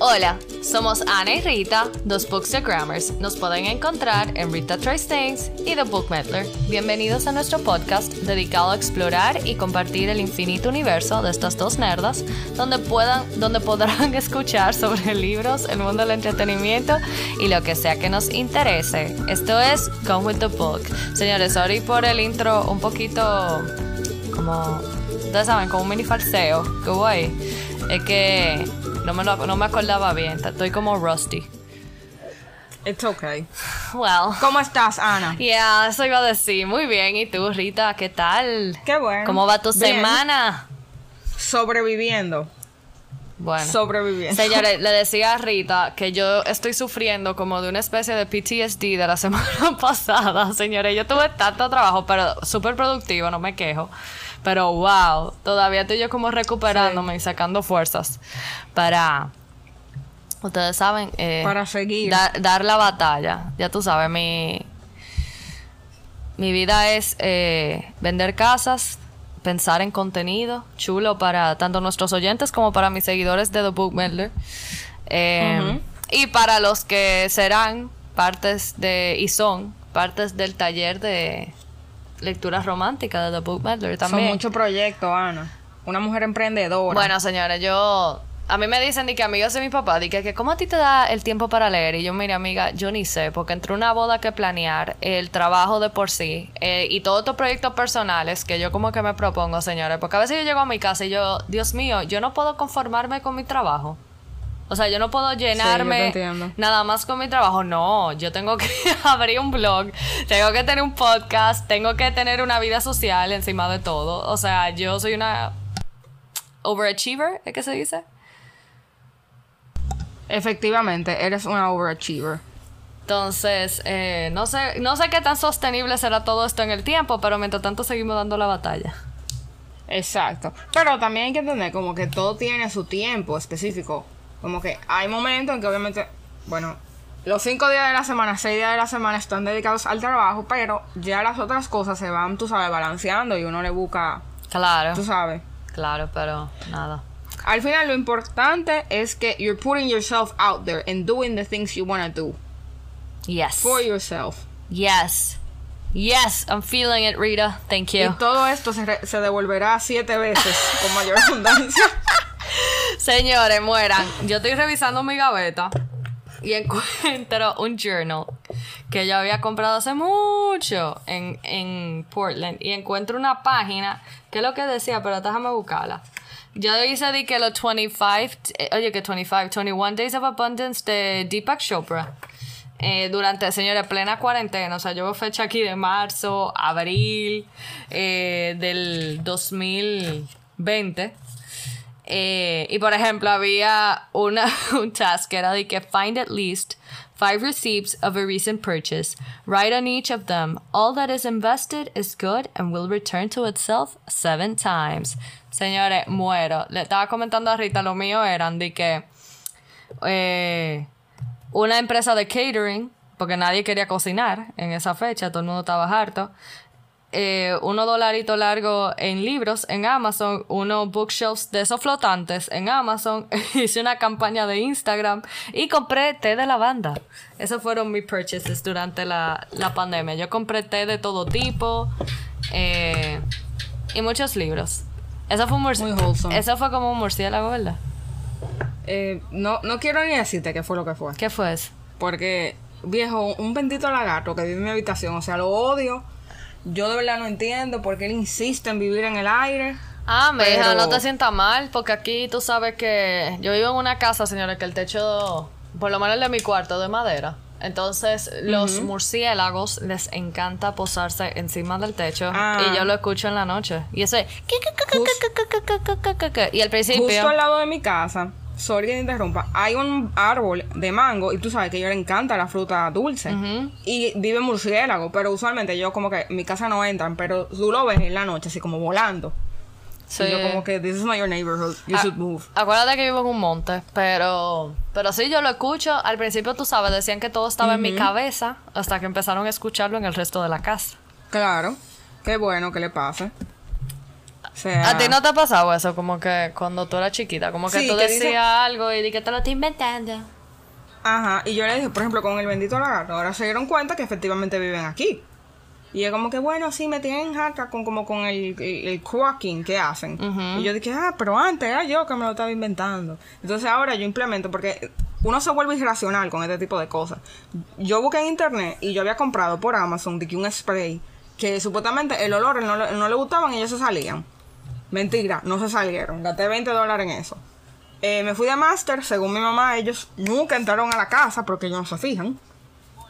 Hola, somos Ana y Rita, dos Bookstagrammers. Nos pueden encontrar en Rita Tries Things y The Book Meddler. Bienvenidos a nuestro podcast dedicado a explorar y compartir el infinito universo de estas dos nerdas, donde, puedan, donde podrán escuchar sobre libros, el mundo del entretenimiento y lo que sea que nos interese. Esto es Come with the Book. Señores, sorry por el intro un poquito como, ustedes saben, como un mini falseo que hubo ahí. Es que no me, lo, no me acordaba bien. Estoy como rusty. It's okay. Well. ¿Cómo estás, Ana? Yeah, eso iba a decir. Muy bien. ¿Y tú, Rita? ¿Qué tal? Qué bueno. ¿Cómo va tu Bien. semana? Sobreviviendo. Bueno. Sobreviviendo. Señores, le decía a Rita que yo estoy sufriendo como de una especie de PTSD de la semana pasada. Señores, yo tuve tanto trabajo, pero súper productivo, no me quejo. Pero wow, todavía estoy yo como recuperándome y sacando fuerzas para, ustedes saben, eh, Para seguir. dar, dar la batalla. Ya tú sabes, mi, mi vida es eh, vender casas, pensar en contenido chulo para tanto nuestros oyentes como para mis seguidores de The Book Meddler. Eh, Y para los que serán partes de, y son partes del taller de lectura romántica de The Book Son también. muchos proyectos, Ana. Una mujer emprendedora. Bueno, señores, yo. A mí me dicen de que amigos de mi papá, de que, que ¿cómo a ti te da el tiempo para leer? Y yo, mira, amiga, yo ni sé, porque entre una boda que planear, el trabajo de por sí, eh, y todos estos proyectos personales que yo como que me propongo, señores, porque a veces yo llego a mi casa y yo, Dios mío, yo no puedo conformarme con mi trabajo. O sea, yo no puedo llenarme nada más con mi trabajo. No, yo tengo que abrir un blog, tengo que tener un podcast, tengo que tener una vida social encima de todo. O sea, yo soy una overachiever, ¿es que se dice? Efectivamente, eres una overachiever. Entonces, eh, no sé, no sé qué tan sostenible será todo esto en el tiempo, pero mientras tanto seguimos dando la batalla. Exacto. Pero también hay que entender como que todo tiene su tiempo específico. Como que hay momentos en que obviamente, bueno, los cinco días de la semana, seis días de la semana están dedicados al trabajo, pero ya las otras cosas se van, tú sabes, balanceando y uno le busca, Claro, tú sabes. claro, pero nada. Al final lo importante es que you're putting yourself out there and doing the things you want to do Yes. for yourself. Yes. Yes, I'm feeling it, Rita. Thank Y you. todo esto se, se devolverá siete veces con mayor abundancia. Señores, mueran. Yo estoy revisando mi gaveta y encuentro un journal que yo había comprado hace mucho en, en Portland y encuentro una página que es lo que decía, pero déjame buscarla. Yo hice de que los 25, eh, oye, que 25, 21 Days of Abundance de Deepak Chopra. Eh, durante, señores, plena cuarentena. O sea, yo fecha aquí de marzo, abril eh, del 2020. Eh, y por ejemplo, había una, un task que era de que find at least five receipts of a recent purchase. Write on each of them. All that is invested is good and will return to itself seven times. Señores, muero. Le estaba comentando a Rita, lo mío eran de que eh, una empresa de catering, porque nadie quería cocinar en esa fecha, todo el mundo estaba harto. Eh, unos dolaritos largos en libros en Amazon, unos bookshelves de esos flotantes en Amazon, hice una campaña de Instagram y compré té de lavanda. Esos fueron mis purchases durante la, la pandemia. Yo compré té de todo tipo eh, y muchos libros. Eso fue, un murci- Muy wholesome. eso fue como un murciélago, ¿verdad? Eh, no, no quiero ni decirte qué fue lo que fue. ¿Qué fue eso? Porque, viejo, un bendito lagarto que vive en mi habitación, o sea, lo odio. Yo de verdad no entiendo por qué él insiste en vivir en el aire. Ah, mija, Pero- no te sientas mal, porque aquí tú sabes que yo vivo en una casa, señores, que el techo, por lo menos el de mi cuarto, es de madera. Entonces, los murciélagos les encanta posarse encima del techo Ah. y yo lo escucho en la noche. Y ese. Y al principio. Justo al lado de mi casa, sorry que te interrumpa, hay un árbol de mango y tú sabes que a ellos le encanta la fruta dulce. Y vive murciélago, pero usualmente yo como que en mi casa no entran, pero tú lo ves en la noche así como volando. Sí. Y yo como que this is not your neighborhood, you Ah, should move. Acuérdate que vivo en un monte, pero pero sí yo lo escucho. Al principio tú sabes, decían que todo estaba en mi cabeza hasta que empezaron a escucharlo en el resto de la casa. Claro, qué bueno que le pase. O sea, ¿A ti no te ha pasado eso? Como que cuando tú eras chiquita, como que Sí, tú decías algo y di que te lo estás inventando. Ajá, y yo le dije, por ejemplo, con el bendito lagarto, ahora se dieron cuenta que efectivamente viven aquí. Y es como que, bueno, sí, me tienen jaca con, como con el, el, el quacking que hacen. Y yo dije, ah, pero antes era yo que me lo estaba inventando. Entonces ahora yo implemento, porque uno se vuelve irracional con este tipo de cosas. Yo busqué en internet y yo había comprado por Amazon de que un spray que supuestamente el olor no, le- no le gustaban y ellos se salían. Mentira, no se salieron. Gasté 20 dólares en eso. Eh, me fui de máster, según mi mamá, ellos nunca entraron a la casa porque ellos no se fijan.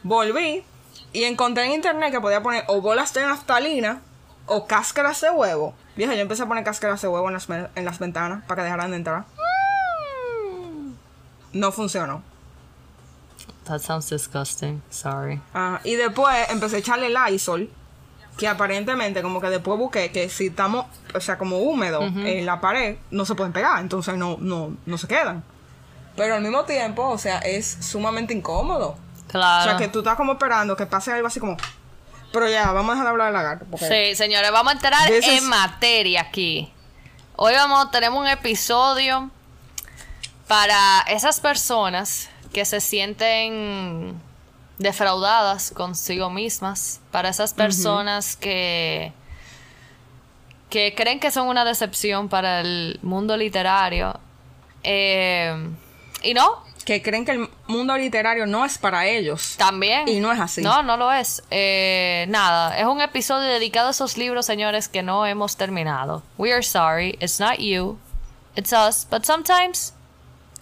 Volví y encontré en internet que podía poner o bolas de naftalina o cáscaras de huevo. Vieja, yo empecé a poner cáscaras de huevo en las, en las ventanas para que dejaran de entrar. No funcionó. That sounds disgusting. Sorry. Ah, y después empecé a echarle Lysol, que aparentemente como que después busqué que si estamos, o sea, como húmedo en la pared, no se pueden pegar, entonces no, no, no se quedan. Pero al mismo tiempo, o sea, es sumamente incómodo. Claro. O sea, que tú estás como esperando que pase algo así como... Pero ya, vamos a dejar de hablar de lagarto. Sí, señores, vamos a entrar en materia aquí. Hoy vamos, tenemos un episodio para esas personas que se sienten defraudadas consigo mismas, para esas personas que que creen que son una decepción para el mundo literario. Eh, y no, que creen que el mundo literario no es para ellos. también. Y no es así. No, no lo es. Eh, nada, es un episodio dedicado a esos libros, señores, que no hemos terminado. We are sorry, it's not you, it's us, but sometimes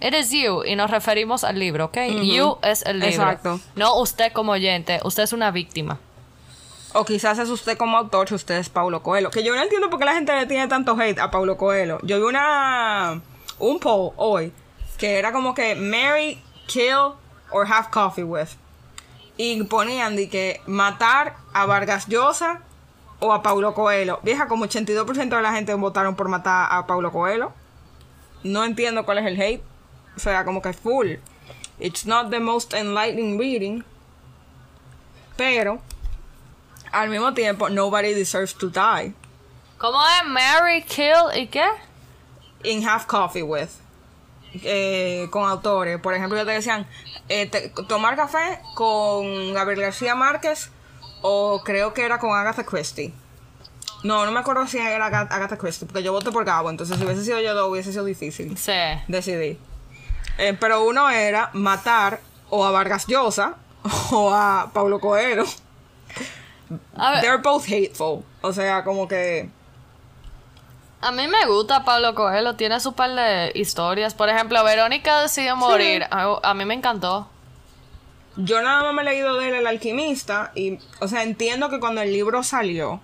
it is you. Y nos referimos al libro, ¿ok? You es el libro. Exacto. No usted como oyente, usted es una víctima. O quizás es usted como autor, si usted es Paulo Coelho. Que yo no entiendo por qué la gente le tiene tanto hate a Paulo Coelho. Yo vi una un poll hoy que era como que marry, kill or have coffee with. Y ponían de que matar a Vargas Llosa o a Paulo Coelho. Vieja, como 82% de la gente votaron por matar a Paulo Coelho. No entiendo cuál es el hate. O sea, como que full. It's not the most enlightening reading. Pero, al mismo tiempo, nobody deserves to die. ¿Cómo es? Mary, kill y qué? In have coffee with. Eh, con autores. Por ejemplo, ya te decían, eh, te- tomar café con Gabriel García Márquez o creo que era con Agatha Christie. No, no me acuerdo si era Aga- Agatha Christie, porque yo voté por Gabo, entonces si hubiese sido yo dos hubiese sido difícil Sí. decidir. Eh, pero uno era matar o a Vargas Llosa o a Paulo Coelho. A ver, They're both hateful. O sea, como que... A mí me gusta Pablo Coelho, tiene su par de historias. Por ejemplo, Verónica decidió morir. A, a mí me encantó. Yo nada más me he leído de él, El Alquimista, y, o sea, entiendo que cuando el libro salió,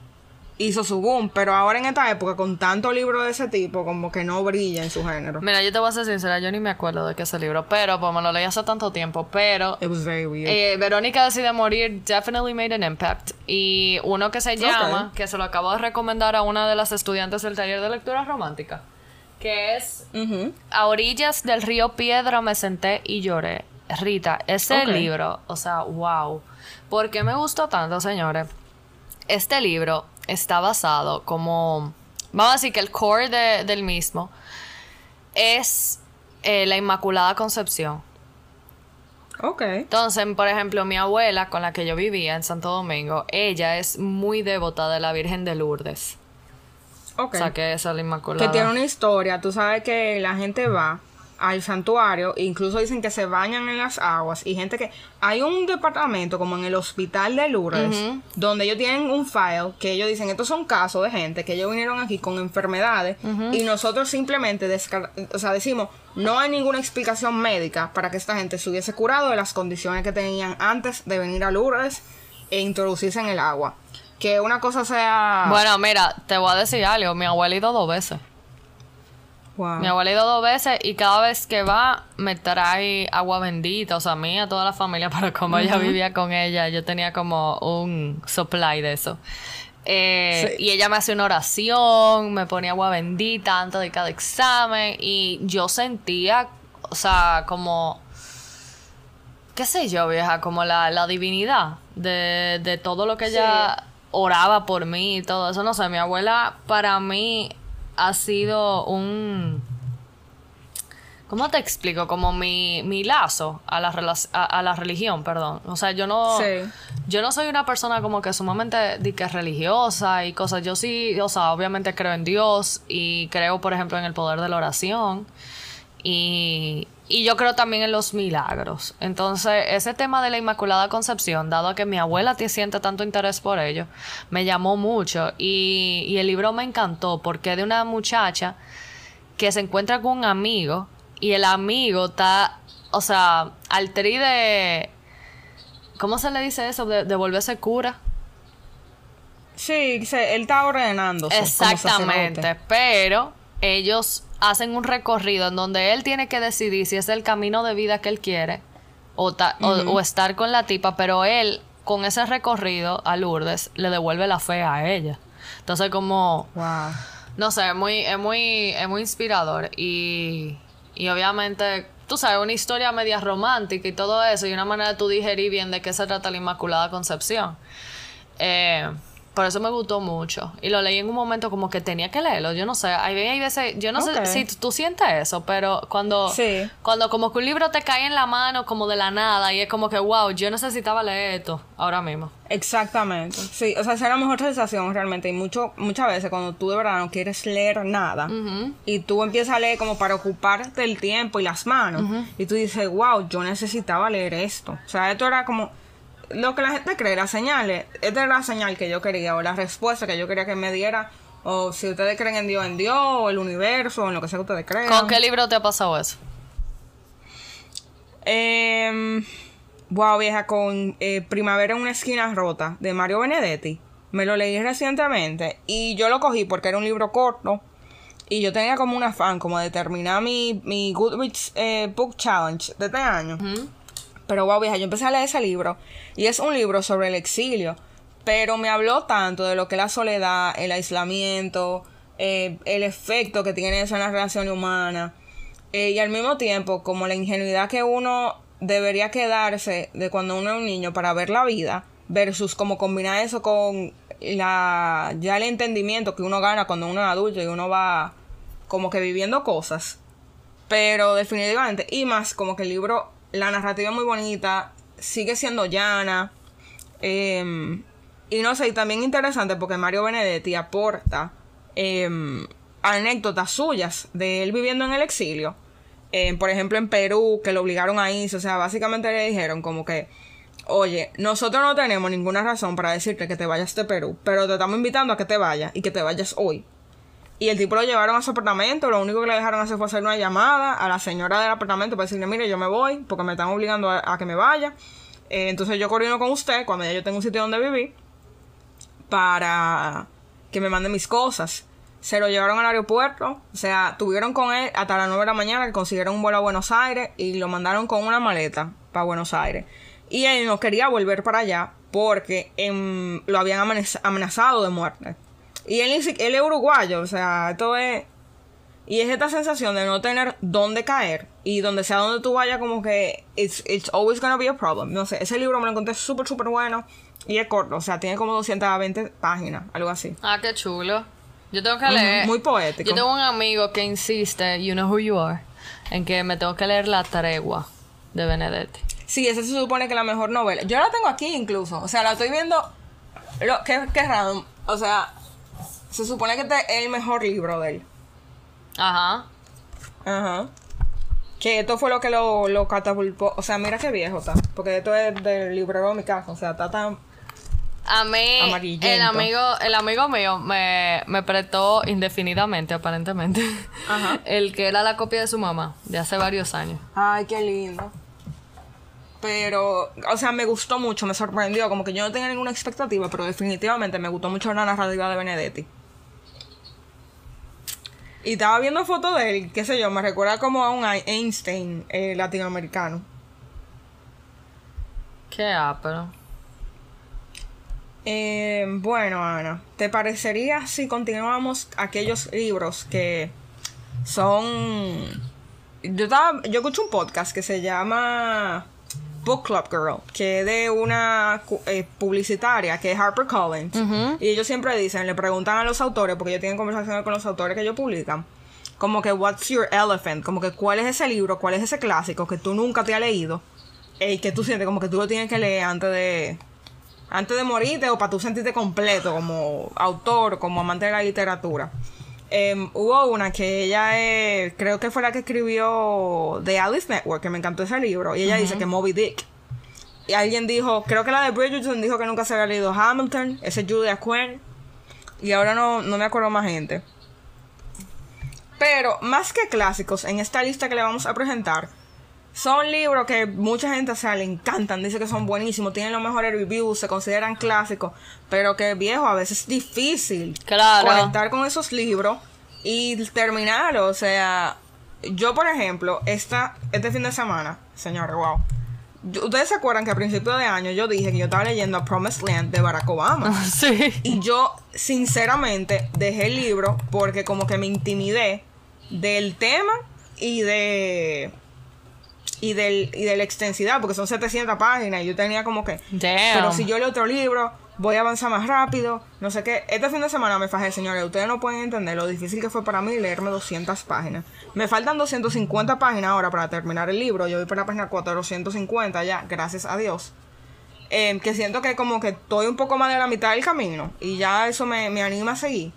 hizo su boom, pero ahora en esta época, con tanto libro de ese tipo, como que no brilla en su género. Mira, yo te voy a ser sincera, yo ni me acuerdo de qué es ese libro, pero pues me lo leí hace tanto tiempo. Pero It was very weird. eh, Verónica decide morir, definitely made an impact. Y uno que se llama, que se lo acabo de recomendar a una de las estudiantes del taller de lectura romántica, que es. A orillas del río Piedra me senté y lloré. Rita, ese libro, o sea, wow. ¿Por qué me gustó tanto, señores? Este libro está basado como, vamos a decir que el core de- del mismo es eh, la Inmaculada Concepción. Ok. Entonces, por ejemplo, mi abuela con la que yo vivía en Santo Domingo, ella es muy devota de la Virgen de Lourdes. Ok. O sea, que esa es la Inmaculada. Que tiene una historia. Tú sabes que la gente va al santuario, incluso dicen que se bañan en las aguas. Y gente que. Hay un departamento como en el hospital de Lourdes, donde ellos tienen un file que ellos dicen: estos son casos de gente que ellos vinieron aquí con enfermedades. Y nosotros simplemente o sea, decimos: no hay ninguna explicación médica para que esta gente se hubiese curado de las condiciones que tenían antes de venir a Lourdes e introducirse en el agua. Que una cosa sea. Bueno, mira, te voy a decir algo. Mi ido dos veces. Wow. Mi abuela ha ido dos veces y cada vez que va me trae agua bendita. O sea, a mí, a toda la familia, pero como ella vivía con ella, yo tenía como un supply de eso. Eh, Sí. Y ella me hace una oración, me ponía agua bendita antes de cada examen y yo sentía, o sea, como, qué sé yo, vieja, como la, la divinidad de, de todo lo que ella oraba por mí y todo eso. No sé, mi abuela para mí ha sido un... ¿Cómo te explico? Como mi, mi lazo a la, a, a la religión, perdón. O sea, yo no... Sí. Yo no soy una persona como que sumamente que religiosa y cosas. Yo sí, o sea, obviamente creo en Dios y creo, por ejemplo, en el poder de la oración. Y, y yo creo también en los milagros. Entonces, ese tema de la Inmaculada Concepción, dado a que mi abuela te siente tanto interés por ello, me llamó mucho. Y, y el libro me encantó porque es de una muchacha que se encuentra con un amigo y el amigo está, o sea, al tri de... ¿Cómo se le dice eso? De, de volverse cura. Sí, se- él está ordenándose. como Exactamente, pero ellos hacen un recorrido en donde él tiene que decidir si es el camino de vida que él quiere o, ta- o- o estar con la tipa, pero él con ese recorrido a Lourdes le devuelve la fe a ella. Entonces como, Wow. no sé, es muy, es muy, es muy inspirador y, y obviamente, tú sabes, una historia media romántica y todo eso y una manera de tú digerir bien de qué se trata la Inmaculada Concepción. Eh, por eso me gustó mucho. Y lo leí en un momento como que tenía que leerlo. Yo no sé. Hay, hay veces, yo no sé si tú sientes eso, pero cuando, Sí. cuando como que un libro te cae en la mano como de la nada y es como que, wow, yo necesitaba leer esto ahora mismo. Exactamente. Sí, o sea, esa es la mejor sensación realmente. Y mucho, muchas veces cuando tú de verdad no quieres leer nada y tú empiezas a leer como para ocuparte el tiempo y las manos y tú dices, wow, yo necesitaba leer esto. O sea, esto era como lo que la gente cree, las señales. Esta era la señal que yo quería o la respuesta que yo quería que me diera. O si ustedes creen en Dios, en Dios, o el universo, o en lo que sea que ustedes crean. ¿Con qué libro te ha pasado eso? Eh, wow, vieja, con eh, Primavera en una esquina rota de Mario Benedetti. Me lo leí recientemente y yo lo cogí porque era un libro corto y yo tenía como un afán como de terminar mi, mi Goodreads eh, Book Challenge de este año. Pero wow, vieja, yo empecé a leer ese libro y es un libro sobre el exilio, pero me habló tanto de lo que es la soledad, el aislamiento, eh, el efecto que tiene eso en la relación humana eh, y al mismo tiempo como la ingenuidad que uno debería quedarse de cuando uno es un niño para ver la vida versus como combinar eso con la ya el entendimiento que uno gana cuando uno es adulto y uno va como que viviendo cosas. Pero definitivamente, y más como que el libro, la narrativa es muy bonita, sigue siendo llana. em, y no sé, y también interesante porque Mario Benedetti aporta em, anécdotas suyas de él viviendo en el exilio. Em, por ejemplo, en Perú, que lo obligaron a irse. O sea, básicamente le dijeron como que, oye, nosotros no tenemos ninguna razón para decirte que te vayas de Perú, pero te estamos invitando a que te vayas y que te vayas hoy. Y el tipo lo llevaron a su apartamento, lo único que le dejaron hacer fue hacer una llamada a la señora del apartamento para decirle, mire, yo me voy porque me están obligando a, que me vaya. Eh, entonces yo coordino con usted cuando ya yo tengo un sitio donde vivir para que me mande mis cosas. Se lo llevaron al aeropuerto, o sea, tuvieron con él hasta las 9 de la mañana que consiguieron un vuelo a Buenos Aires y lo mandaron con una maleta para Buenos Aires. Y él no quería volver para allá porque lo habían amenaz- amenazado de muerte. Y él, él es uruguayo, o sea, esto es... Y es esta sensación de no tener dónde caer y donde sea donde tú vayas como que it's, it's always gonna be a problem. No sé, ese libro me lo encontré súper, súper bueno y es corto, o sea, tiene como 220 páginas, algo así. Ah, qué chulo. Yo tengo que leer. muy poético. Yo tengo un amigo que insiste, you know who you are, en que me tengo que leer La Tregua de Benedetti. Sí, esa se supone que es la mejor novela. Yo la tengo aquí incluso, o sea, la estoy viendo... Lo, qué, qué random, o sea, se supone que este es el mejor libro de él. Ajá. Ajá. Que esto fue lo que lo, lo catapultó. O sea, mira qué viejo está. Porque esto es del librero de mi casa. O sea, está tan. A mí, Amarillento. el amigo, el amigo mío me, me prestó indefinidamente, aparentemente, Ajá. el que era la copia de su mamá, de hace varios años. Ay, qué lindo. Pero, o sea, me gustó mucho, me sorprendió. Como que yo no tenía ninguna expectativa, pero definitivamente me gustó mucho la narrativa de Benedetti. Y estaba viendo fotos de él, qué sé yo, me recuerda como a un Einstein eh, latinoamericano. Qué ápero. Eh, bueno, Ana, ¿te parecería si continuamos aquellos libros que son... Yo, estaba, yo escucho un podcast que se llama Book Club Girl, que es de una eh, publicitaria que es HarperCollins. Y ellos siempre dicen, le preguntan a los autores, porque ellos tienen conversaciones con los autores que ellos publican, como que, what's your elephant? Como que, ¿cuál es ese libro, cuál es ese clásico que tú nunca te has leído? Y que tú sientes como que tú lo tienes que leer antes de... Antes de morirte o para tú sentirte completo como autor, como amante de la literatura. Em, hubo una que ella eh, creo que fue la que escribió The Alice Network, que me encantó ese libro, y ella dice que Moby Dick. Y alguien dijo, creo que la de Bridgerton dijo que nunca se había leído Hamilton, ese es Julia Quinn, y ahora no, no me acuerdo más gente. Pero más que clásicos, en esta lista que le vamos a presentar, son libros que mucha gente o sea, le encantan, dice que son buenísimos, tienen los mejores reviews, se consideran clásicos, pero que viejo, a veces es difícil Claro. conectar con esos libros y terminarlo. O sea, yo por ejemplo, esta, este fin de semana, señores, wow. Ustedes se acuerdan que a principio de año yo dije que yo estaba leyendo A Promised Land de Barack Obama. Sí. Y yo, sinceramente, dejé el libro porque como que me intimidé del tema y de... Y, del, y de la extensidad, porque son 700 páginas y yo tenía como que... Damn. Pero si yo leo otro libro, voy a avanzar más rápido, no sé qué. Este fin de semana me fajé, señores, ustedes no pueden entender lo difícil que fue para mí leerme 200 páginas. Me faltan 250 páginas ahora para terminar el libro, yo voy por la página 450 ya, gracias a Dios. Eh, que siento que como que estoy un poco más de la mitad del camino y ya eso me, me anima a seguir.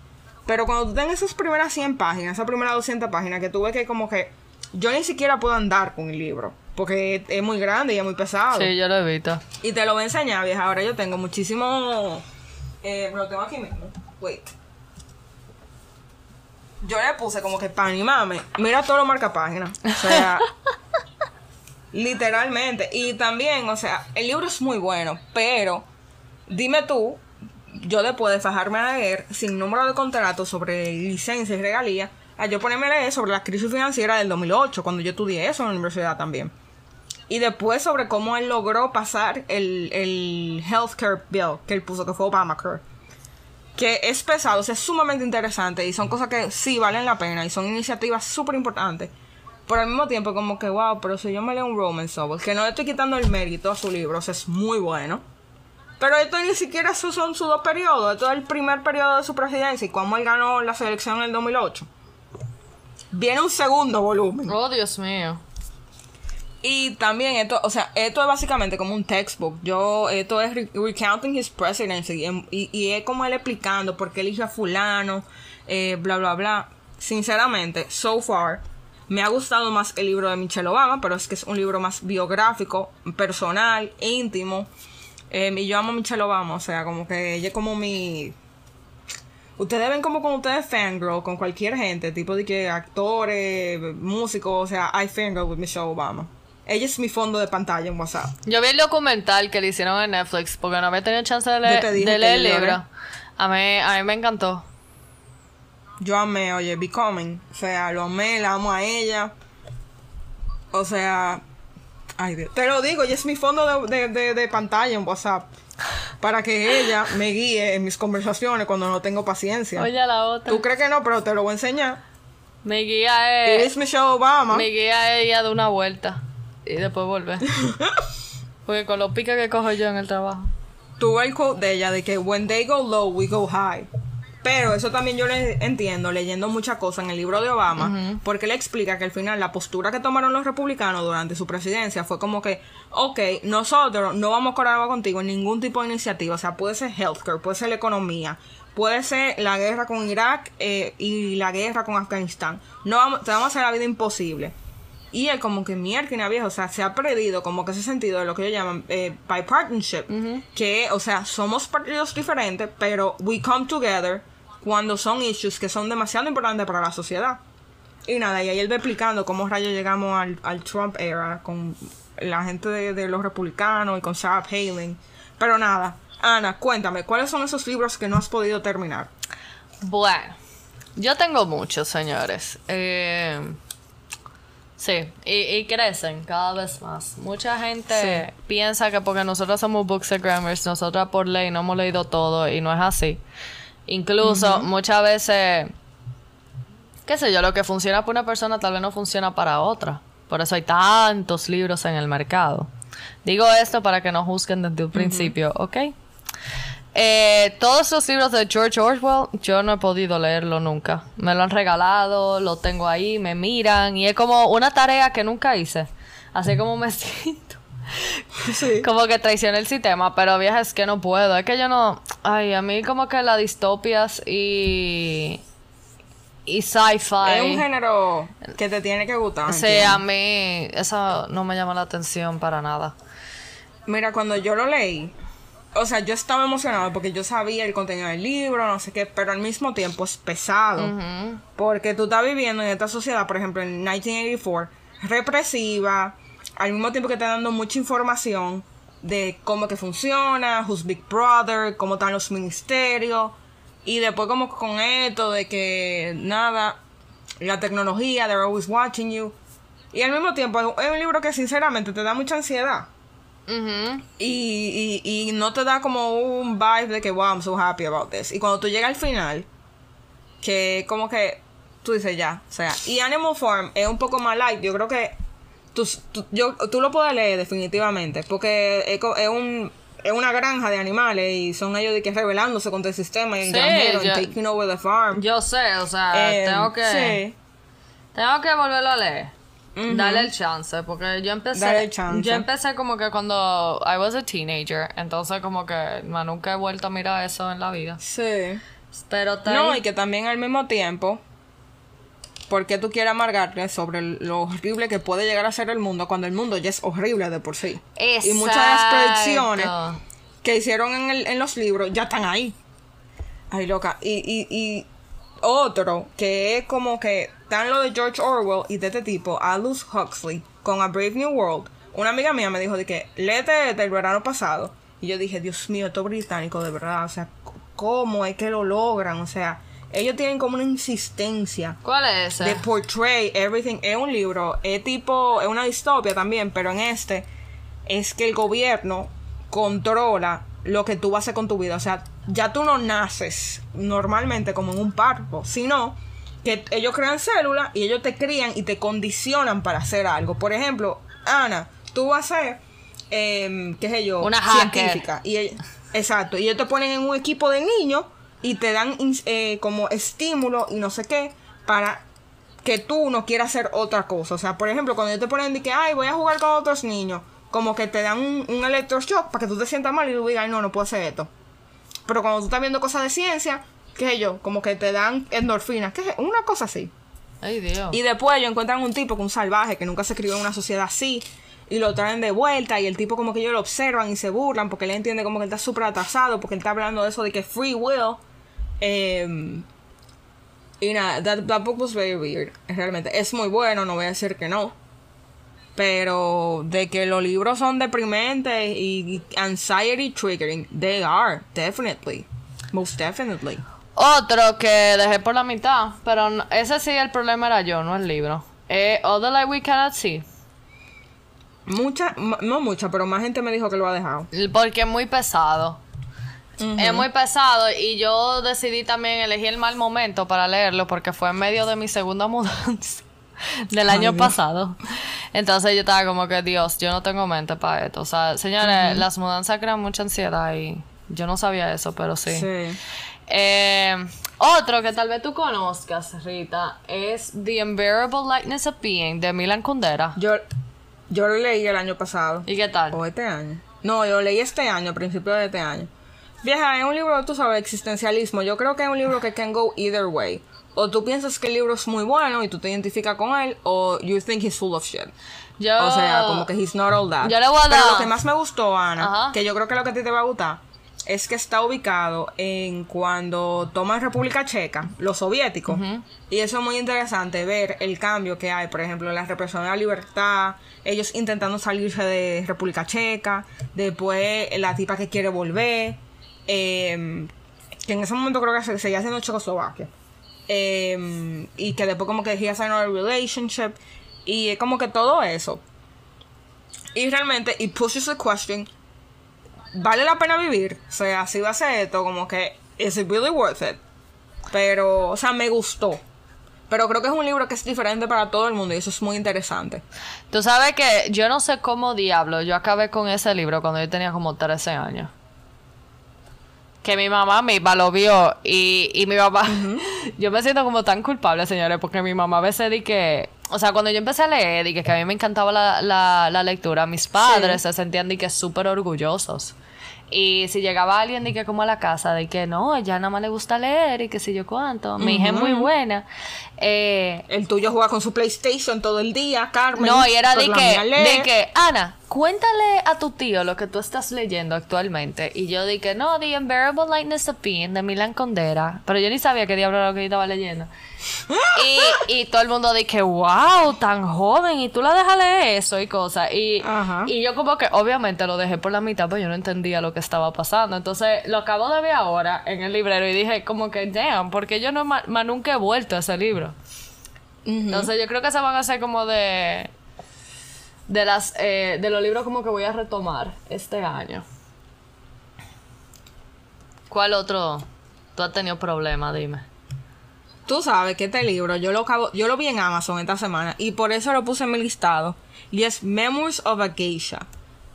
Pero cuando tú tengas esas primeras 100 páginas, esas primeras 200 páginas, que tuve que como que yo ni siquiera puedo andar con el libro, porque es muy grande y es muy pesado. Sí, yo lo evito. Y te lo voy a enseñar, vieja. Ahora yo tengo muchísimo. Eh, me lo tengo aquí mismo. Wait. Yo le puse como que para animarme. Mira todo lo marca página. O sea. literalmente. Y también, o sea, el libro es muy bueno. Pero, dime tú, yo después de fajarme a leer sin número de contrato sobre licencia y regalía, yo ponerme a leer sobre la crisis financiera del 2008, cuando yo estudié eso en la universidad también. Y después sobre cómo él logró pasar el, el healthcare bill que él puso, que fue Obamacare. Que es pesado, o es sumamente interesante y son cosas que sí valen la pena y son iniciativas súper importantes. Pero al mismo tiempo, como que, wow, pero si yo me leo un romance novel, que no le estoy quitando el mérito a su libro, o es muy bueno. Pero esto ni siquiera son sus dos periodos, esto es el primer periodo de su presidencia y cómo él ganó la selección en el 2008. Viene un segundo volumen. Oh, Dios mío. Y también esto, o sea, esto es básicamente como un textbook. Yo, esto es re- recounting his presidency. em- Y, y es como él explicando por qué eligió a fulano, eh, bla, bla, bla. Sinceramente, so far, me ha gustado más el libro de Michelle Obama, pero es que es un libro más biográfico, personal, íntimo. Em, y yo amo a Michelle Obama, o sea, como que ella es como mi... Ustedes ven como con ustedes fangirl con cualquier gente, tipo de que actores, músicos, o sea, I fangirl with Michelle Obama. Ella es mi fondo de pantalla en WhatsApp. Yo vi el documental que le hicieron en Netflix porque no había tenido chance de leer, de leer el libro. A mí, a mí me encantó. Yo amé, oye, Becoming. O sea, lo amé, la amo a ella. O sea, ay Dios. Te lo digo, ella es mi fondo de, de- de- de pantalla en WhatsApp. Para que ella me guíe en mis conversaciones cuando no tengo paciencia. Oye, la otra. Tú crees que no, pero te lo voy a enseñar. Mi guía es. Es Michelle Obama. Mi guía es ir a dar una vuelta y después volver. Porque con los piques que cojo yo en el trabajo. tuve el quote de ella de que when they go low, we go high. Pero eso también yo le entiendo leyendo muchas cosas en el libro de Obama, porque le explica que al final la postura que tomaron los republicanos durante su presidencia fue como que, ok, nosotros no vamos a colaborar contigo en ningún tipo de iniciativa, o sea, puede ser healthcare, puede ser la economía, puede ser la guerra con Irak eh, y la guerra con Afganistán. No vamos, te vamos a hacer la vida imposible. Y él como que mierda viejo, o sea, se ha perdido como que ese sentido de lo que ellos llaman eh, bipartisanship, que, o sea, somos partidos diferentes, pero we come together cuando son issues que son demasiado importantes para la sociedad. Y nada, y ahí él va explicando cómo rayos llegamos al, al Trump era con la gente de, de los republicanos y con Sarah Palin. Pero nada, Ana, cuéntame, ¿cuáles son esos libros que no has podido terminar? Bueno, yo tengo muchos, señores. Eh, sí, y, y crecen cada vez más. Mucha gente piensa que porque nosotros somos bookstagrammers, nosotras por ley no hemos leído todo y no es así. Incluso muchas veces, qué sé yo, lo que funciona para una persona tal vez no funciona para otra. Por eso hay tantos libros en el mercado. Digo esto para que no juzguen desde un principio, ¿ok? Eh, todos los libros de George Orwell, yo no he podido leerlo nunca. Me lo han regalado, lo tengo ahí, me miran y es como una tarea que nunca hice. Así como me siento. Como que traicioné el sistema, pero vieja es que no puedo. Es que yo no. Ay, a mí como que las distopias y. Y sci-fi. Es un género que te tiene que gustar. Sí, a mí eso no me llama la atención para nada. Mira, cuando yo lo leí, o sea, yo estaba emocionado porque yo sabía el contenido del libro, no sé qué, pero al mismo tiempo es pesado. Porque tú estás viviendo en esta sociedad, por ejemplo, en 1984, represiva, al mismo tiempo que te dando mucha información de cómo que funciona, who's Big Brother, cómo están los ministerios, y después como con esto de que nada, la tecnología, they're always watching you. Y al mismo tiempo es un libro que sinceramente te da mucha ansiedad. y, y, y, no te da como un vibe de que, wow, I'm so happy about this. Y cuando tú llegas al final, que como que tú dices ya, o sea, y Animal Farm es un poco más light. Yo creo que tú, yo, tú lo puedes leer definitivamente, porque es, es un es una granja de animales y son ellos de que rebelándose contra el sistema y, sí, taking over the farm. Yo sé, o sea, eh, tengo que sí. tengo que volverlo a leer. Dale el chance, porque yo empecé el yo empecé como que cuando I was a teenager, entonces como que nunca he vuelto a mirar eso en la vida. Sí. Pero No, y que también al mismo tiempo ¿por qué tú quieres amargarte sobre lo horrible que puede llegar a ser el mundo cuando el mundo ya es horrible de por sí? Y muchas de las predicciones que hicieron en, los libros ya están ahí. Ay, loca. Y, y, otro que es como que están lo de George Orwell y de este tipo, Aldous Huxley, con A Brave New World. Una amiga mía me dijo de que léete este el verano pasado. Y yo dije, Dios mío, esto es británico de verdad. O sea, ¿cómo es que lo logran? O sea, ellos tienen como una insistencia. ¿Cuál es ese? De portray everything. Es un libro, es tipo, es una distopia también, pero en este es que el gobierno controla lo que tú vas a hacer con tu vida. O sea, ya tú no naces normalmente como en un parco, sino que ellos crean células y ellos te crían y te condicionan para hacer algo. Por ejemplo, Ana, tú vas a ser, eh, qué sé yo, una científica. Y exacto, y ellos te ponen en un equipo de niños y te dan eh, como estímulo y no sé qué para que tú no quieras hacer otra cosa. O sea, por ejemplo, cuando te ponen de que, ay, voy a jugar con otros niños, como que te dan un, un electroshock para que tú te sientas mal y tú digas, ay, no, no puedo hacer esto. Pero cuando tú estás viendo cosas de ciencia, qué sé yo, como que te dan endorfinas, que una cosa así. Ay, Dios. Y después ellos encuentran un tipo, que un salvaje, que nunca se crió en una sociedad así, y lo traen de vuelta, y el tipo como que ellos lo observan y se burlan, porque él entiende como que él está súper atrasado, porque él está hablando de eso de que free will eh, y nada, that, book was very weird. Realmente es muy bueno, no voy a decir que no. Pero de que los libros son deprimentes y anxiety triggering, they are, definitely. Most definitely. Otro que dejé por la mitad, pero ese sí el problema era yo, no el libro. Eh, All the Light We Cannot See. Mucha, no mucha, pero más gente me dijo que lo ha dejado. Porque es muy pesado. Es muy pesado y yo decidí también elegir el mal momento para leerlo porque fue en medio de mi segunda mudanza del año pasado. Entonces yo estaba como que, Dios, yo no tengo mente para esto. O sea, señores, las mudanzas crean mucha ansiedad y yo no sabía eso, pero sí. Eh, otro que tal vez tú conozcas, Rita, es The Unbearable Lightness of Being de Milan Kundera. Yo, yo lo leí el año pasado. ¿Y qué tal? O este año. No, yo lo leí este año, a principios de este año. Vieja, es un libro, tú sabes, existencialismo. Yo creo que es un libro que can go either way. O tú piensas que el libro es muy bueno y tú te identificas con él, o you think he's full of shit. Yo... O sea, como que he's not all that. Yo le voy a Pero lo que más me gustó, Ana, que yo creo que lo que a ti te va a gustar, es que está ubicado en cuando toman República Checa, los soviéticos. Y eso es muy interesante, ver el cambio que hay, por ejemplo, la represión de la libertad, ellos intentando salirse de República Checa, después la tipa que quiere volver eh, que en ese momento creo que se seguía haciendo Checoslovaquia. Eh, y que después como que he signed a relationship. Y es como que todo eso. Y realmente, it pushes the question, ¿vale la pena vivir? O sea, si va a ser esto, como que, ¿is it really worth it? Pero, o sea, me gustó. Pero creo que es un libro que es diferente para todo el mundo y eso es muy interesante. Tú sabes que yo no sé cómo diablo yo acabé con ese libro cuando yo tenía como 13 años. Que mi mamá me lo vio y, y mi papá. yo me siento como tan culpable, señores, porque mi mamá a veces di que. O sea, cuando yo empecé a leer, di que, a mí me encantaba la, la, la lectura, mis padres se sentían di que súper orgullosos. Y si llegaba alguien de que como a la casa, de que no, ella nada más le gusta leer y que sé yo cuánto, mi hija es muy buena. Eh, el tuyo juega con su PlayStation todo el día, Carmen. No, y era pues de que, de que, Ana, cuéntale a tu tío lo que tú estás leyendo actualmente. Y yo dije, no, The Unbearable Lightness of Being de Milan Condera. Pero yo ni sabía qué diablo era lo que yo estaba leyendo. y, y todo el mundo dije, wow, tan joven. Y tú la dejas leer eso y cosas. Y, y yo como que obviamente lo dejé por la mitad, pero yo no entendía lo que estaba pasando. Entonces lo acabo de ver ahora en el librero y dije como que, damn, porque yo no nunca he vuelto a ese libro. Entonces yo creo que se van a hacer como de de las eh, de los libros como que voy a retomar este año. ¿Cuál otro tú has tenido problema? Dime. Tú sabes que este libro yo lo acabo, yo lo vi en Amazon esta semana y por eso lo puse en mi listado y es Memories of a Geisha.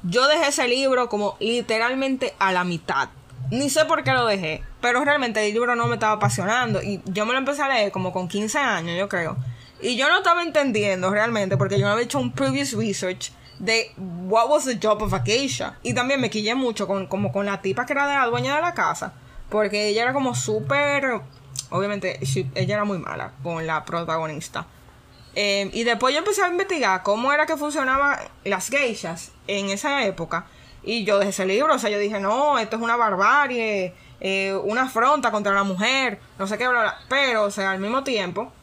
Yo dejé ese libro como literalmente a la mitad. Ni sé por qué lo dejé, pero realmente el libro no me estaba apasionando y yo me lo empecé a leer como con 15 años, yo creo. Y yo no estaba entendiendo realmente porque yo no había hecho un previous research de what was the job of a geisha. Y también me quillé mucho con, como con la tipa que era de la dueña de la casa. Porque ella era como súper... Obviamente, ella era muy mala con la protagonista. Em, y después yo empecé a investigar cómo era que funcionaban las geishas en esa época. Y yo dejé ese libro, o sea, yo dije, no, esto es una barbarie, eh, una afronta contra la mujer, no sé qué, bla, bla. Pero, o sea, al mismo tiempo,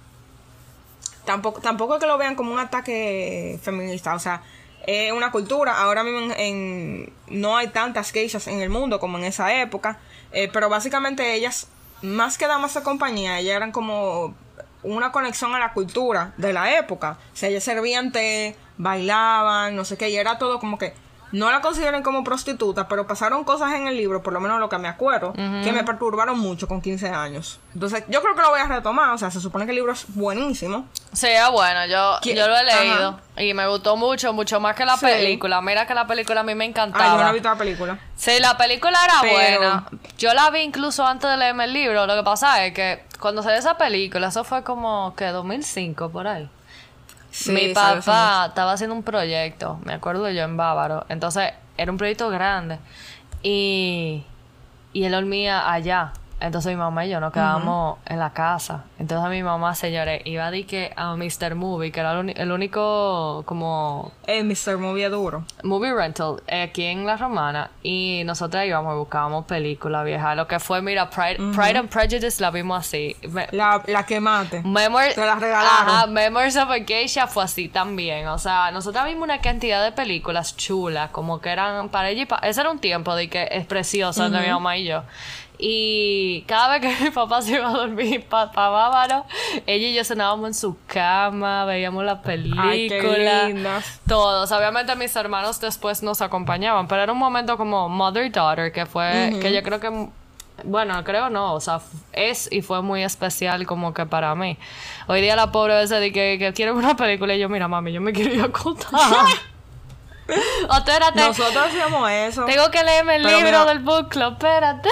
tampoco, tampoco que lo vean como un ataque feminista, o sea, es una cultura. Ahora mismo en, no hay tantas geishas en el mundo como en esa época, eh, pero básicamente ellas, más que damas de compañía, ellas eran como una conexión a la cultura de la época. O sea, ellas servían té, bailaban, no sé qué, y era todo como que no la consideren como prostituta, pero pasaron cosas en el libro, por lo menos lo que me acuerdo, que me perturbaron mucho con 15 años. Entonces, yo creo que lo voy a retomar, o sea, se supone que el libro es buenísimo. Sí, es bueno, yo, yo lo he leído y me gustó mucho, mucho más que la película. Mira que la película a mí me encantaba. Ah, yo no he visto la película. Sí, la película era buena. Yo la vi incluso antes de leerme el libro. Lo que pasa es que cuando salió esa película, eso fue como que 2005 por ahí mi papá estaba haciendo un proyecto, me acuerdo yo en Bávaro. Entonces, era un proyecto grande. Y, y él dormía allá. Entonces mi mamá y yo nos quedábamos en la casa. Entonces mi mamá, señores, iba a decir que a Mr. Movie, que era el, único como... El eh, Mr. Movie duro. Movie rental, eh, aquí en La Romana. Y nosotros íbamos y buscábamos películas viejas. Lo que fue, mira, Pride, and Prejudice la vimos así. la, la que mate. Memor Te la regalaron. Ajá, Memories of a Geisha fue así también. O sea, nosotros vimos una cantidad de películas chulas, como que eran para ella y para... Ese era un tiempo de que es precioso de mi mamá y yo. Y cada vez que mi papá se iba a dormir para Bávaro, ella y yo cenábamos en su cama, veíamos la película. Ay, Todos. Obviamente mis hermanos después nos acompañaban, pero era un momento como mother-daughter, que fue, que yo creo que bueno, creo no, o sea, es y fue muy especial como que para mí. Hoy día la pobre veces de que, que quiere una película y yo, mira mami, yo me quería contar. o espérate. Nosotros hacíamos eso. Tengo que leerme el libro del book club, espérate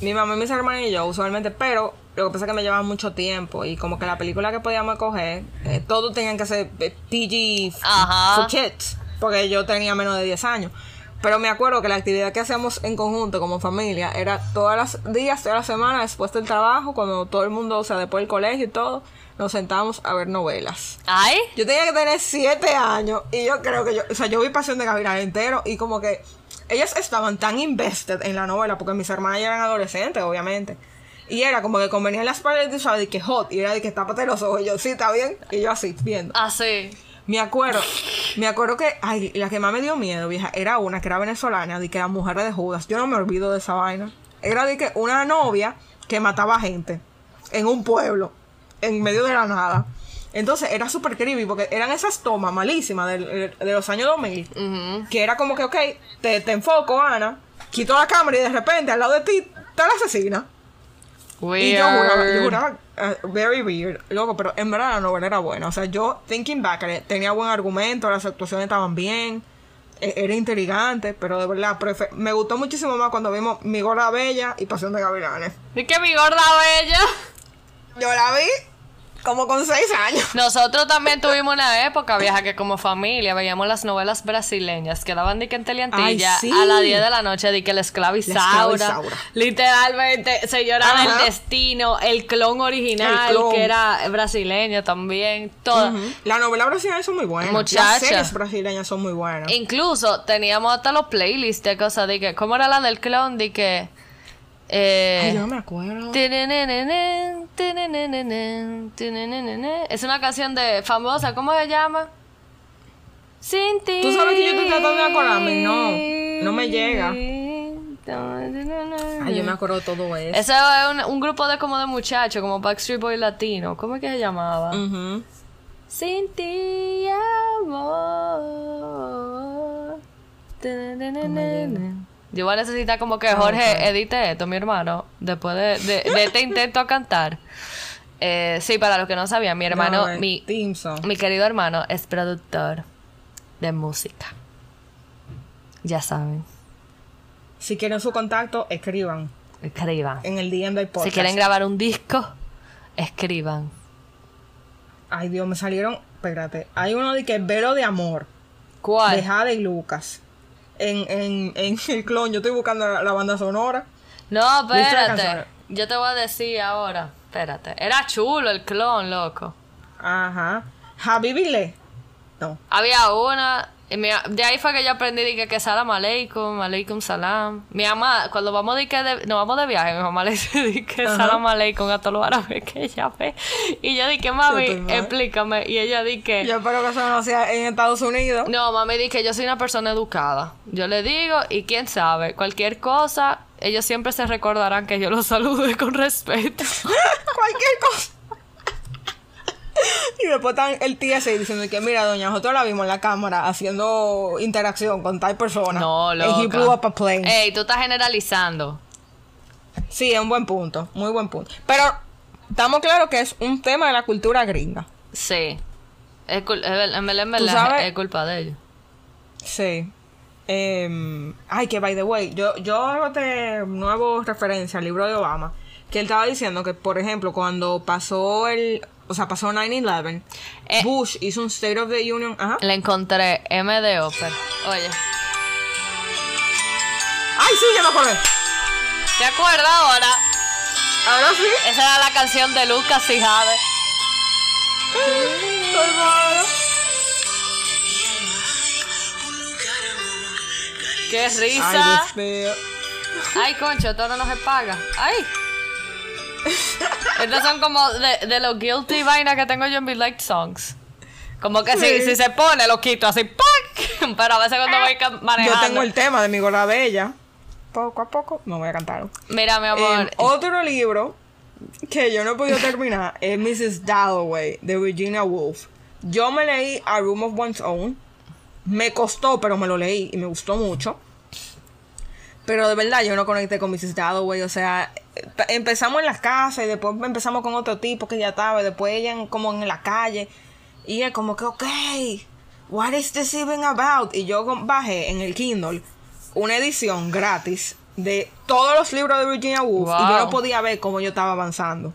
mi mamá y mis hermanos y yo usualmente, pero lo que pasa es que me llevaba mucho tiempo y como que la película que podíamos coger, eh, todos tenían que ser eh, PG for kids, porque yo tenía menos de 10 años. Pero me acuerdo que la actividad que hacíamos en conjunto como familia era todos los días, todas las semanas después del trabajo, cuando todo el mundo, o sea, después del colegio y todo, nos sentábamos a ver novelas. ¿Ay? Yo tenía que tener 7 años y yo creo que yo, o sea, yo vi Pasión de Gavilar entero y como que ellas estaban tan invested en la novela, porque mis hermanas ya eran adolescentes, obviamente. Y era como que convenían las paredes, de sabes, de que hot, y era de que tápate los ojos, y yo, sí, está bien, y yo así, viendo. Así. Ah, me acuerdo, me acuerdo que, ay, la que más me dio miedo, vieja, era una que era venezolana, de que era mujer de Judas. Yo no me olvido de esa vaina. Era de que una novia que mataba gente en un pueblo, en medio de la nada. Entonces era súper creepy porque eran esas tomas malísimas de, los años 2000. Que era como que, ok, te, te, enfoco, Ana, quito la cámara y de repente al lado de ti está la asesina. Y yo juraba, yo juraba, uh, very weird, loco, pero en verdad la novela era buena. O sea, yo, thinking back, it, tenía buen argumento, las actuaciones estaban bien, e- era intrigante, pero de verdad, me gustó muchísimo más cuando vimos Mi Gorda Bella y Pasión de Gavilanes. ¿Y que mi gorda bella? Yo la vi como con seis años. Nosotros también tuvimos una época vieja que como familia veíamos las novelas brasileñas que daban de que en Teleantilla sí. a las 10 de la noche de que la Isaura. literalmente Señora Ajá. del Destino, el clon original El clon. que era brasileño también, todo. Ujú. Las novelas brasileñas son muy buenas. Muchacha. Las series brasileñas son muy buenas. Incluso teníamos hasta los playlists de cosas de que, ¿cómo era la del clon? De que... Eh, Ay, yo no me acuerdo. Es una canción de famosa, ¿cómo se llama? Sin ti. Tú sabes que yo estoy tratando de acordarme no, no me llega. Ay, yo me acuerdo todo eso. Ese es un, un grupo de como de muchachos, como Backstreet Boy Latino. ¿Cómo es que se llamaba? Ujú. Sin ti, amor. Yo voy a necesitar como que Jorge edite esto, mi hermano, después de, de- de este intento a cantar. Eh, sí, para los que no sabían, mi hermano, No, mi, mi querido hermano es productor de música. Ya saben, Si quieren su contacto, escriban escriban. en el DM del podcast. Si quieren grabar un disco, escriban. Ay, Dios, me salieron. Espérate. Hay uno de que es Velo de Amor. ¿Cuál? De Jade y Lucas. En, en, en el clon. Yo estoy buscando la, la banda sonora. No, espérate. Yo te voy a decir ahora. Espérate. Era chulo el clon, loco. Ajá. Habibile. No. Había una. De ahí fue que yo aprendí de que, salam aleikum, aleikum salam. Mi mamá, cuando vamos de que de- nos vamos de viaje, mi mamá le dice di que Ajá. salam aleikum a todos los árabes que ella ve. Y yo dije, mami, explícame. Y ella di que. Yo espero que eso no sea en Estados Unidos. No, mami, di que yo soy una persona educada. Yo le digo, y quién sabe, cualquier cosa, ellos siempre se recordarán que yo los salude con respeto. Cualquier cosa. Y después están el TSA diciendo que mira, doña, nosotros la vimos en la cámara haciendo interacción con tal persona. No, And he loca. blew up a plane. Ey, tú estás generalizando. Sí, es un buen punto, muy buen punto. Pero estamos claros que es un tema de la cultura gringa. Sí. Es, cul- es culpa de ellos. Sí. Em, ay, que by the way, yo, yo hago de nuevo referencia al libro de Obama, que él estaba diciendo que, por ejemplo, cuando pasó el, o sea, pasó 9-11, Eh. Bush hizo un State of the Union, ajá. Le encontré M de Oper. Oye, Ay, sí, ya me acordé. ¿te acuerdas ahora? Ahora sí. Esa era la canción de Lucas y Jade. ¡Qué Ay, risa! Mío. Ay, concho, todo no se paga. ¡Ay! Estos son como de, de los guilty vainas que tengo yo en mis like songs. Como que si, Sí. si se pone, lo quito así, ¡pac! Pero a veces cuando voy ca- Yo manejando. tengo el tema de mi gorda bella. Poco a poco me voy a cantar. Mira, mi amor. Otro libro que yo no he podido terminar es Mrs. Dalloway de Virginia Woolf. Yo me leí A Room of One's Own. Me costó, pero me lo leí y me gustó mucho. Pero de verdad yo no conecté con Mrs. Dalloway. O sea, eh, empezamos en las casas y después empezamos con otro tipo que ya estaba. y Después ella en- como en la calle. Y él como que, ok, what is this even about? Y yo bajé en el Kindle una edición gratis de todos los libros de Virginia Woolf. Y yo no podía ver cómo yo estaba avanzando.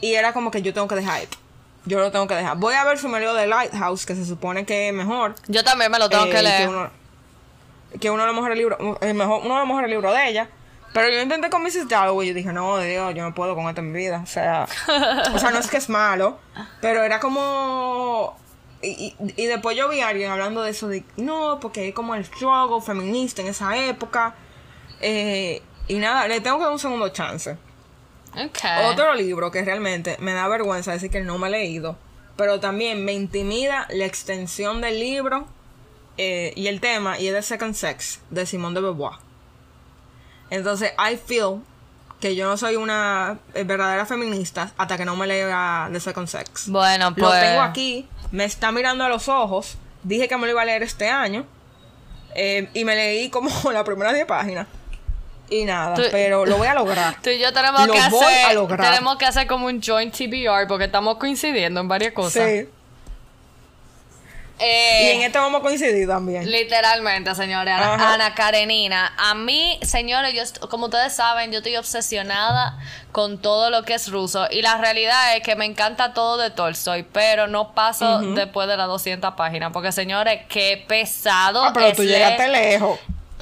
Y era como que yo tengo que dejar esto. Yo lo tengo que dejar. Voy a ver si me leo The Lighthouse, que se supone que es mejor. Yo también me lo tengo Eh, que leer. uno, que uno de los mejores libros, el mejor, uno de los mejores libros de ella. Pero yo intenté con Mrs. Dalloway y yo dije, no, Dios, yo no puedo con esto en mi vida. O sea, o sea, no es que es malo, pero era como... Y, y- y después yo vi a alguien hablando de eso, de, no, porque es como el struggle feminista en esa época. Eh, y nada, le tengo que dar un segundo chance. Ok. Otro libro que realmente me da vergüenza decir que no me he leído, pero también me intimida la extensión del libro eh, y el tema, y es de Second Sex, de Simone de Beauvoir. Entonces, I feel que yo no soy una eh, verdadera feminista hasta que no me lea The Second Sex. Bueno, pues. Lo tengo aquí, me está mirando a los ojos, dije que me lo iba a leer este año, eh, y me leí como las primeras 10 páginas. Y nada, Tú- pero lo voy a lograr. Tú y yo tenemos Lo que voy a hacer. lograr. Tenemos que hacer como un joint TBR porque estamos coincidiendo en varias cosas. Sí. Eh, Y en esto vamos a coincidir también. Literalmente, señores. Ana, Karenina. A mí, señores, yo, como ustedes saben, yo estoy obsesionada con todo lo que es ruso. Y la realidad es que me encanta todo de Tolstoy, pero no paso después de las 200 páginas. Porque, señores, qué pesado. Ah, pero es tú llegaste lejos.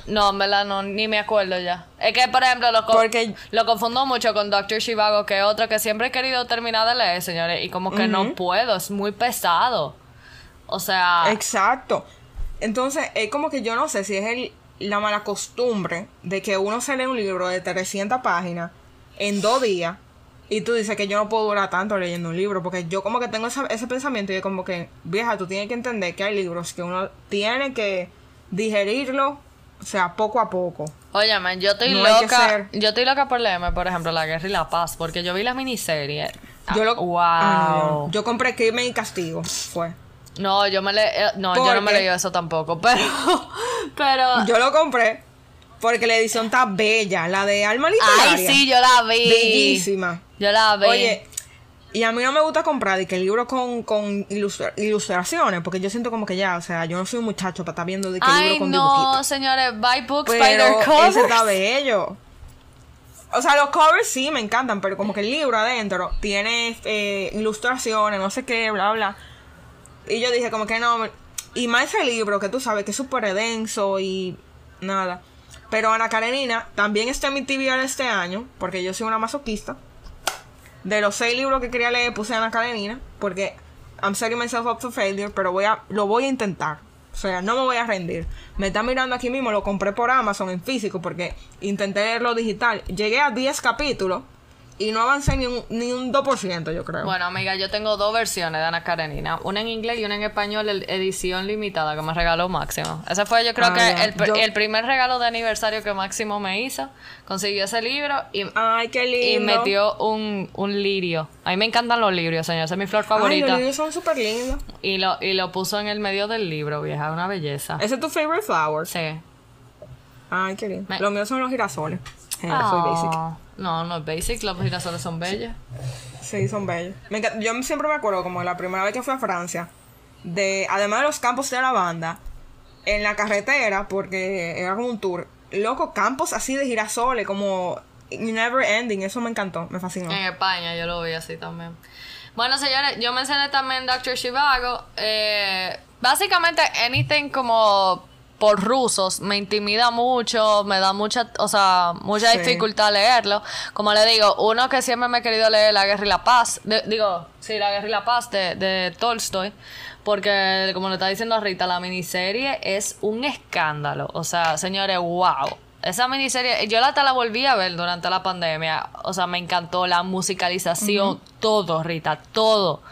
No, en verdad, no, ni me acuerdo ya. Es que, por ejemplo, lo, Porque- lo confundo mucho con Dr. Shivago, que es otro que siempre he querido terminar de leer, señores. Y como que no puedo, es muy pesado. O sea. Exacto. Entonces, es como que yo no sé si es el, la mala costumbre de que uno se lee un libro de 300 páginas en dos días y tú dices que yo no puedo durar tanto leyendo un libro porque yo como que tengo esa- ese pensamiento y es como que, vieja, tú tienes que entender que hay libros que uno tiene que digerirlo, o sea, poco a poco. Óyeme, yo estoy No loca. ser- Yo estoy loca por leerme, por ejemplo, La Guerra y la Paz, porque yo vi la miniserie. Ah, Yo lo, wow. Ah, no. Yo compré Crimen y Castigo, fue. No, yo me le, eh, no, yo ¿Por no me leí eso tampoco, pero pero Yo lo compré porque la edición está bella, la de Alma Literaria. Ay, sí, yo la vi. Bellísima. Yo la vi. Oye, y a mí no me gusta comprar y que el libro con, con ilustra- ilustraciones, porque yo siento como que ya, o sea, yo no soy un muchacho para estar viendo de que Ay, libro con no, dibujitos. señores, buy books by Pero their covers. ese está bello. O sea, los covers sí me encantan, pero como que el libro adentro tiene eh, ilustraciones, no sé qué, bla, bla. Y yo dije como que no, y más ese libro que tú sabes que es súper denso y nada. Pero Ana Karenina también está en mi TBR este año, porque yo soy una masoquista. De los seis libros que quería leer puse Ana Karenina, porque I'm setting myself up to failure, pero voy a, lo voy a intentar. O sea, no me voy a rendir. Me está mirando aquí mismo, lo compré por Amazon en físico, porque intenté leerlo digital. Llegué a 10 capítulos y no avancé ni un, ni un 2%, yo creo. Bueno, amiga, yo tengo dos versiones de Ana Karenina. Una en inglés y una en español, edición limitada que me regaló Máximo. Ese fue, yo creo Ah, que el, Yo- el primer regalo de aniversario que Máximo me hizo. Consiguió ese libro y, Ay, qué y lindo. metió un, un lirio. A mí me encantan los lirios, señor. Esa es mi flor Ay, favorita. los libros son súper lindos. y, lo, y lo puso en el medio del libro, vieja. Una belleza. ¿Ese es tu favorite flower? Sí. Ay, qué lindo. Me- Los míos son los girasoles. Eh, soy basic. No, no es basic. Los girasoles son bellos. Sí, son bellos. Me yo siempre me acuerdo como la primera vez que fui a Francia, de además de los campos de lavanda, en la carretera, porque era como un tour, loco, campos así de girasoles, como never ending, eso me encantó, me fascinó. En España yo lo vi así también. Bueno, señores, yo mencioné también Dr. Shivago. Eh, básicamente, anything como por rusos me intimida mucho, me da mucha, o sea, mucha Sí. dificultad leerlo. Como le digo, uno que siempre me he querido leer La Guerra y la Paz, de- digo, sí, La Guerra y la Paz de, de Tolstoy, porque como le está diciendo Rita, la miniserie es un escándalo. O sea, señores, wow. Esa miniserie, yo hasta la volví a ver durante la pandemia. O sea, me encantó la musicalización, todo, Rita, todo.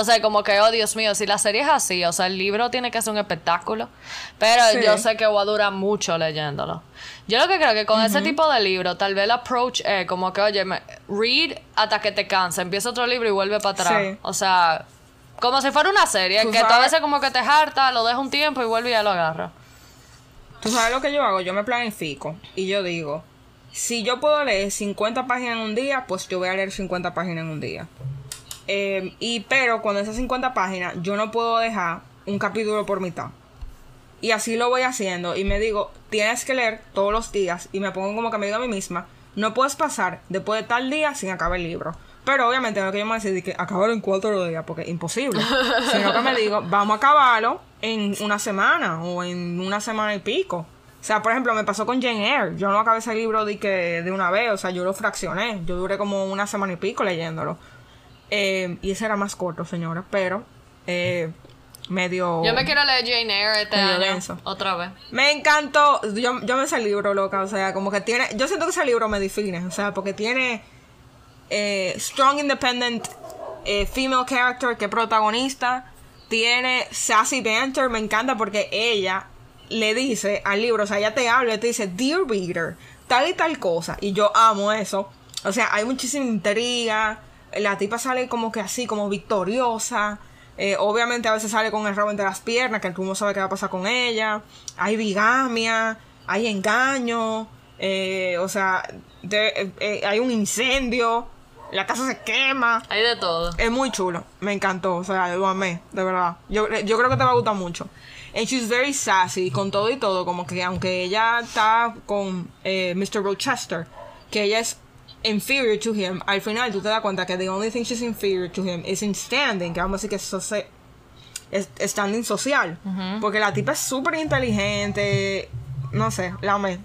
Entonces, como que, oh Dios mío, si la serie es así, o sea, el libro tiene que ser un espectáculo. Pero Sí. yo sé que voy a durar mucho leyéndolo. Yo lo que creo que con ese tipo de libro, tal vez el approach es como que, oye, me- read hasta que te canse, empieza otro libro y vuelve para atrás. Sí. O sea, como si fuera una serie, Tú que tú a veces como que te harta, lo dejas un tiempo y vuelve y ya lo agarra. ¿Tú sabes lo que yo hago? Yo me planifico y yo digo, si yo puedo leer 50 páginas en un día, pues yo voy a leer 50 páginas en un día. Eh, y pero cuando esas 50 páginas, yo no puedo dejar un capítulo por mitad. Y así lo voy haciendo y me digo, tienes que leer todos los días y me pongo como que me digo a mí misma, no puedes pasar después de tal día sin acabar el libro. Pero obviamente no es que yo me decir que acabarlo en cuatro días porque es imposible. Sino que me digo, vamos a acabarlo en una semana o en una semana y pico. O sea, por ejemplo, me pasó con Jane Eyre. Yo no acabé ese libro de, que, de una vez, o sea, yo lo fraccioné. Yo duré como una semana y pico leyéndolo. Eh, y ese era más corto, señora, pero eh, medio... Yo me quiero leer Jane Eyre este Medio año. denso. Otra vez. Me encantó. Yo, yo me ese libro, loca. O sea, como que tiene. Yo siento que ese libro me define. O sea, porque tiene. eh, strong independent eh, female character que es protagonista. Tiene sassy banter. Me encanta porque ella le dice al libro. O sea, ella te habla y te dice, Dear reader, tal y tal cosa. Y yo amo eso. O sea, hay muchísima intriga. La tipa sale como que así, como victoriosa. Eh, obviamente a veces sale con el rabo entre las piernas, que tú no sabe qué va a pasar con ella. Hay bigamia, hay engaño. Eh, o sea, de- eh, hay un incendio, la casa se quema. Hay de todo. Es muy chulo, me encantó, o sea, lo amé, de verdad. Yo, yo creo que te va a gustar mucho. And she's very sassy, con todo y todo, como que aunque ella está con Mr. Rochester, que ella es inferior to him, al final tú te das cuenta que the only thing she's inferior to him is in standing, que vamos a decir que es standing social. Porque la tipa es súper inteligente, no sé, la amé.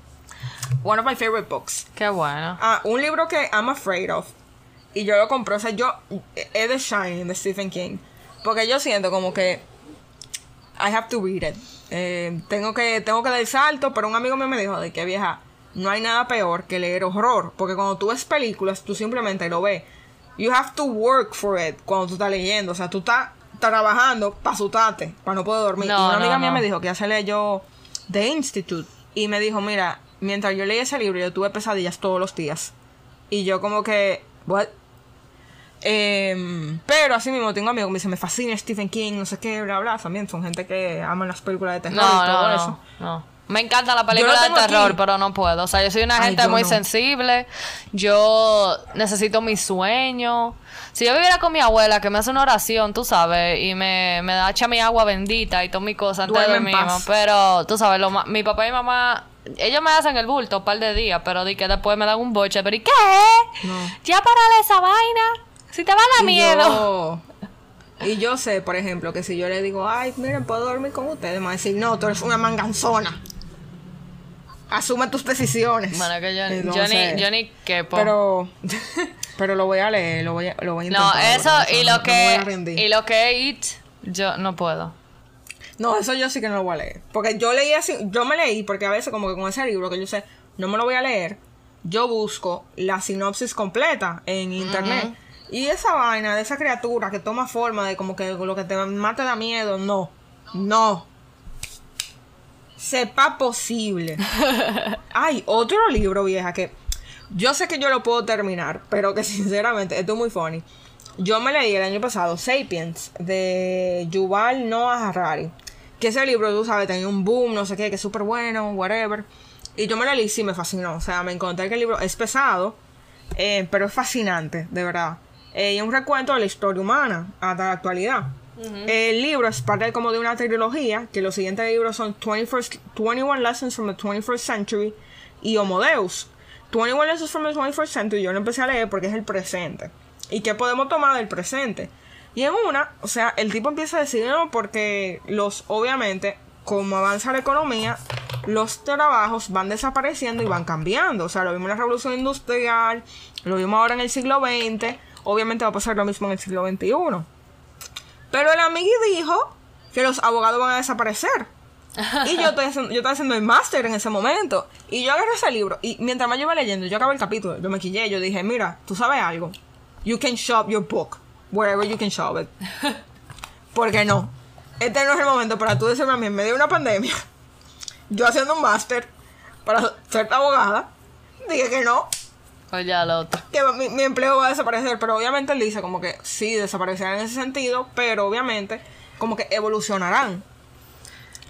One of my favorite books. Qué bueno. Ah, un libro que I'm afraid of. Y yo lo compré. O sea, yo. Es The Shining de Stephen King. Porque yo siento como que. I have to read it. Eh, tengo que tengo que dar el salto. Pero un amigo mío me dijo de que vieja. No hay nada peor que leer horror. Porque cuando tú ves películas, tú simplemente lo ves. You have to work for it cuando tú estás leyendo. O sea, tú estás trabajando para asustarte, para no poder dormir. No, y una no, amiga mía me dijo que ya se leyó The Institute. Y me dijo, mira, mientras yo leí ese libro, yo tuve pesadillas todos los días. Y yo como que, what? Em, pero así mismo tengo amigos que me dicen, me fascina Stephen King, no sé qué, bla, bla. También son gente que aman las películas de terror y todo eso. no, no. Me encanta la película de terror, aquí. pero no puedo. O sea, yo soy una Ay, gente muy no. sensible. Yo necesito mi sueño. Si yo viviera con mi abuela, que me hace una oración, tú sabes, y me, me da echa mi agua bendita y todas mis cosas antes de Duerme dormirme. paz. Pero, tú sabes, lo mi papá y mi mamá, ellos me hacen el bulto un par de días, pero di que después me dan un boche. Pero ¿y qué? No. Ya para esa vaina. Si te va a dar miedo. yo- y yo sé, por ejemplo, que si yo le digo, ay, miren, puedo dormir con ustedes, me van a decir, no, tú eres una manganzona. Asume tus decisiones. Bueno, que yo, yo Entonces, ni, yo ni quepo. Pero, pero lo voy a leer, lo voy a, lo voy a No, intentar. eso ¿verdad? O sea, y no- lo no que rendir. y lo que it yo no puedo. No, eso yo sí que no lo voy a leer. Porque yo leí así, yo me leí, porque a veces como que con ese libro que yo sé, no me lo voy a leer, yo busco la sinopsis completa en internet. Y esa vaina de esa criatura que toma forma de como que lo que te más te da miedo, no. No. Sepa posible. Hay otro libro, vieja, que yo sé que yo lo puedo terminar, pero que sinceramente, esto es muy funny. Yo me leí el año pasado Sapiens de Yuval Noah Harari. Que ese libro, tú sabes, tenía un boom, no sé qué, que es súper bueno, whatever. Y yo me lo leí, sí me fascinó. O sea, me encontré que el libro es pesado, eh, pero es fascinante, de verdad. Eh, y es un recuento de la historia humana hasta la actualidad. El libro es parte como de una trilogía, que los siguientes libros son 21st 21 Lessons from the 21st Century y Homo Deus. 21 Lessons from the 21st Century yo lo empecé a leer porque es el presente. ¿Y qué podemos tomar del presente? Y en una, o sea, el tipo empieza a decir, no, porque los, obviamente, como avanza la economía, los trabajos van desapareciendo y van cambiando. O sea, lo vimos en la revolución industrial, lo vimos ahora en el siglo XX, obviamente va a pasar lo mismo en el siglo XXI. Pero el amigo dijo que los abogados van a desaparecer. Y yo estoy haciendo, yo estaba haciendo el máster en ese momento. Y yo agarré ese libro. Y mientras más yo iba leyendo, yo acabé el capítulo. Yo me quillé. Yo dije, mira, tú sabes algo. You can shop your book. Wherever you can shop it. Porque no. Este no es el momento para tú decirme a mí en medio de una pandemia. Yo haciendo un máster para ser abogada. Dije que no Oye, al otro. que mi, mi empleo va a desaparecer, pero obviamente él dice como que sí, desaparecerán en ese sentido, pero obviamente como que evolucionarán.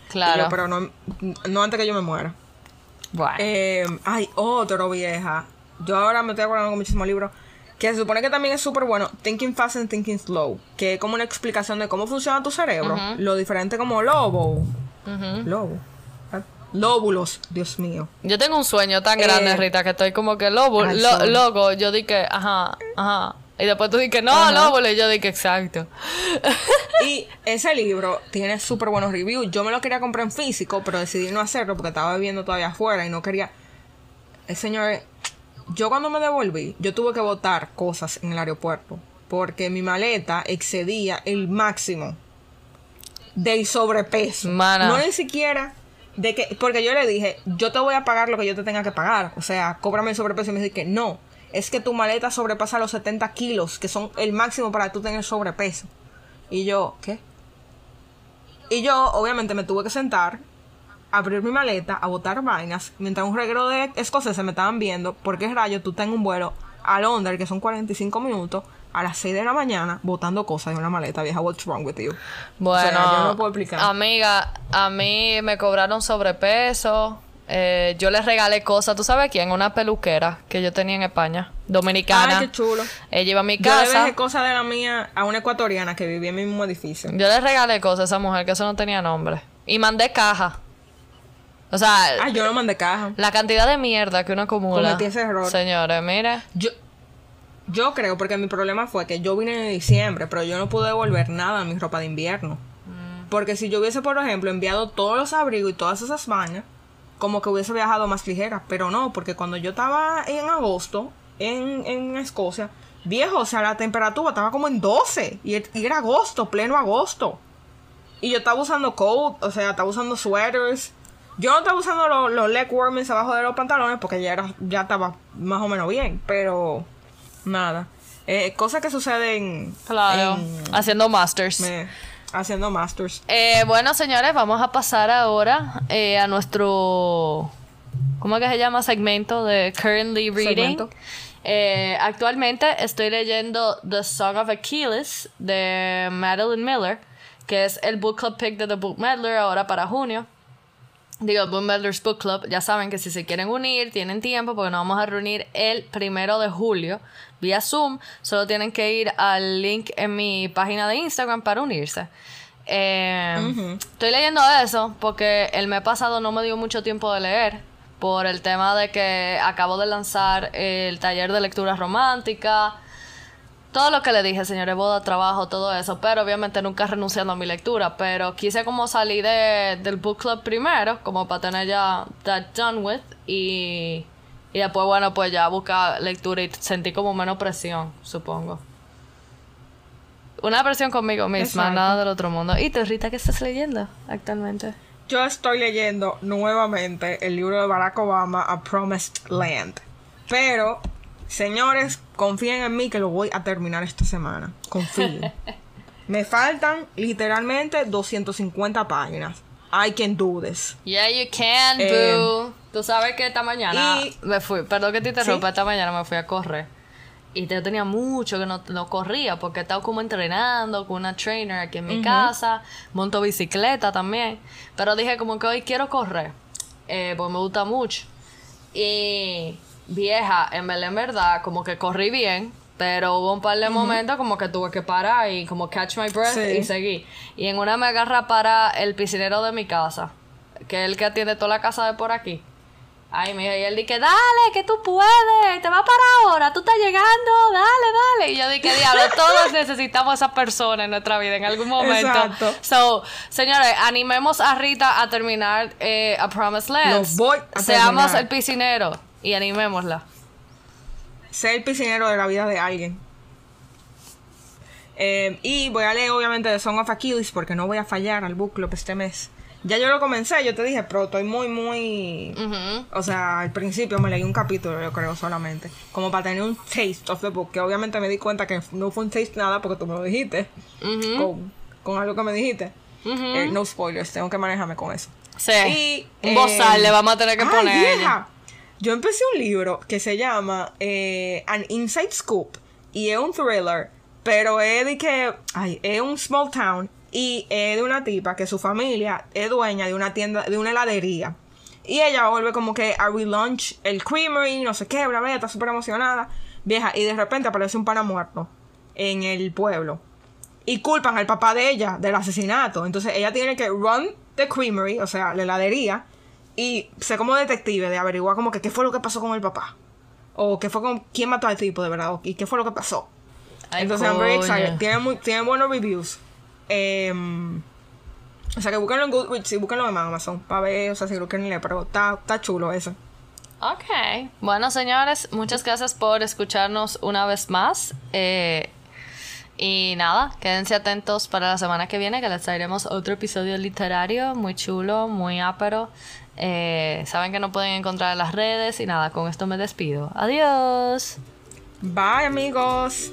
Claro. yo, pero no, no antes que yo me muera. bueno. Eh, ay, otro vieja. Yo ahora me estoy acordando con muchísimos libros. Que se supone que también es súper bueno. Thinking Fast and Thinking Slow. Que es como una explicación de cómo funciona tu cerebro. Lo diferente como lobo. Lobo. Lóbulos, Dios mío. Yo tengo un sueño tan grande, Eh, Rita, que estoy como que lobo, ay, lo- loco. Yo dije, ajá, ajá. Y después tú dices, no, Ajá. lobo. Y yo dije, exacto. Y ese libro tiene súper buenos reviews. Yo me lo quería comprar en físico, pero decidí no hacerlo porque estaba viviendo todavía afuera y no quería. El señor, yo cuando me devolví, yo tuve que botar cosas en el aeropuerto porque mi maleta excedía el máximo del sobrepeso. Mana. No ni siquiera de que, porque yo le dije, yo te voy a pagar lo que yo te tenga que pagar. O sea, cóbrame el sobrepeso y me dice que no. Es que tu maleta sobrepasa los 70 kilos, que son el máximo para tú tener sobrepeso. Y yo, ¿qué? Y yo, obviamente, me tuve que sentar, abrir mi maleta, a botar vainas, mientras un reguero de escoceses me estaban viendo, porque rayo, tú estás en un vuelo a Londres, que son 45 minutos, a las 6 de la mañana, botando cosas en una maleta, vieja, what's wrong with you? Bueno, O sea, yo no puedo explicar. amiga, a mí me cobraron sobrepeso. Eh, yo les regalé cosas, ¿tú sabes quién? Una peluquera que yo tenía en España, dominicana. Ay, qué chulo. Ella iba a mi Yo le casa. dejé cosas de la mía a una ecuatoriana que vivía en mi mismo edificio. Yo le regalé cosas a esa mujer que eso no tenía nombre. Y mandé caja. O sea, Ah, yo no mandé caja. la cantidad de mierda que uno acumula. Cometí ese error. Señores, mire. Yo, yo creo, porque mi problema fue que yo vine en diciembre, pero yo no pude devolver nada a mi ropa de invierno. Mm. Porque si yo hubiese, por ejemplo, enviado todos los abrigos y todas esas vainas, como que hubiese viajado más ligera. Pero no, porque cuando yo estaba en agosto, en, en Escocia, viejo, o sea, la temperatura estaba como en 12. Y, er- y era agosto, pleno agosto. Y yo estaba usando coat, o sea, estaba usando sweaters. Yo no estaba usando los, los leg warmers abajo de los pantalones porque ya era, ya estaba más o menos bien, pero nada. Eh, cosas que suceden Claro. en- Haciendo masters. me- haciendo masters. Eh, bueno, señores, vamos a pasar ahora eh, a nuestro. ¿Cómo es que se llama? Segmento de Currently Reading. Eh, actualmente estoy leyendo The Song of Achilles de Madeline Miller, que es el book club pick de The Book Meddler ahora para junio. Digo, Book Meddler's Book Club. Ya saben que si se quieren unir, tienen tiempo porque nos vamos a reunir el primero de julio vía Zoom. Solo tienen que ir al link en mi página de Instagram para unirse. Eh, Estoy leyendo eso porque el mes pasado no me dio mucho tiempo de leer por el tema de que acabo de lanzar el taller de lectura romántica. Todo lo que le dije, señores, boda, trabajo, todo eso, pero obviamente nunca renunciando a mi lectura, pero quise como salir de, del book club primero, como para tener ya that done with, y, y después, bueno, pues ya buscar lectura y sentí como menos presión, supongo. Una presión conmigo misma, Exacto. nada del otro mundo. ¿Y tú, Rita, qué estás leyendo actualmente? Yo estoy leyendo nuevamente el libro de Barack Obama, A Promised Land. Pero, señores, confíen en mí que lo voy a terminar esta semana. Confíen. Me faltan literalmente 250 páginas. I can do this. Yeah, you can, Eh, boo. Tú sabes que esta mañana y- me fui, perdón que te interrumpa, Sí. esta mañana me fui a correr. Y yo tenía mucho que no, no corría porque estaba como entrenando con una trainer aquí en mi casa, monto bicicleta también. Pero dije como que hoy quiero correr, eh, porque me gusta mucho. Y vieja, en verdad, como que corrí bien, pero hubo un par de momentos como que tuve que parar y como catch my breath Sí. y seguí. Y en una me agarra para el piscinero de mi casa, que es el que atiende toda la casa de por aquí. Ay, mija, y él dije, dale, que tú puedes, te va para ahora, tú estás llegando, dale, dale. Y yo dije, diablo, todos necesitamos a esa persona en nuestra vida en algún momento. Exacto. So, señores, animemos a Rita a terminar eh, A Promised Land. Lo voy a Seamos terminar. el piscinero y animémosla. Ser el piscinero de la vida de alguien. Eh, y voy a leer obviamente The Song of Achilles porque no voy a fallar al book club este mes. Ya yo lo comencé, yo te dije, pero estoy muy, muy... O sea, al principio me leí un capítulo, yo creo, solamente. Como para tener un taste of the book. Que obviamente me di cuenta que no fue un taste nada porque tú me lo dijiste. Con, con algo que me dijiste. Eh, no spoilers, tengo que manejarme con eso. Sí. Y, un bozal eh, le vamos a tener que ay, poner vieja, Yo empecé un libro que se llama eh, An Inside Scoop y es un thriller, pero es de que, ay, es un small town y es de una tipa que su familia es dueña de una tienda, de una heladería. Y ella vuelve como que a relaunch el creamery, no sé qué, bla, bla, está súper emocionada, vieja, y de repente aparece un pana muerto en el pueblo y culpan al papá de ella del asesinato. Entonces ella tiene que run the creamery, o sea, la heladería, y ser como detective de averiguar como que qué fue lo que pasó con el papá. O qué fue con quién mató al tipo de verdad, y qué fue lo que pasó. Ay, Entonces I'm very excited. Tiene, muy, tiene buenos reviews. Em, o sea que búsquenlo en Goodreads y búsquenlo en Amazon para ver, o sea, si lo quieren leer, pero está, está chulo eso. Ok. Bueno, señores, muchas gracias por escucharnos una vez más. Eh, y nada, quédense atentos para la semana que viene que les traeremos otro episodio literario muy chulo, muy ápero. Eh, saben que no pueden encontrar en las redes y nada, con esto me despido. Adiós. Bye amigos.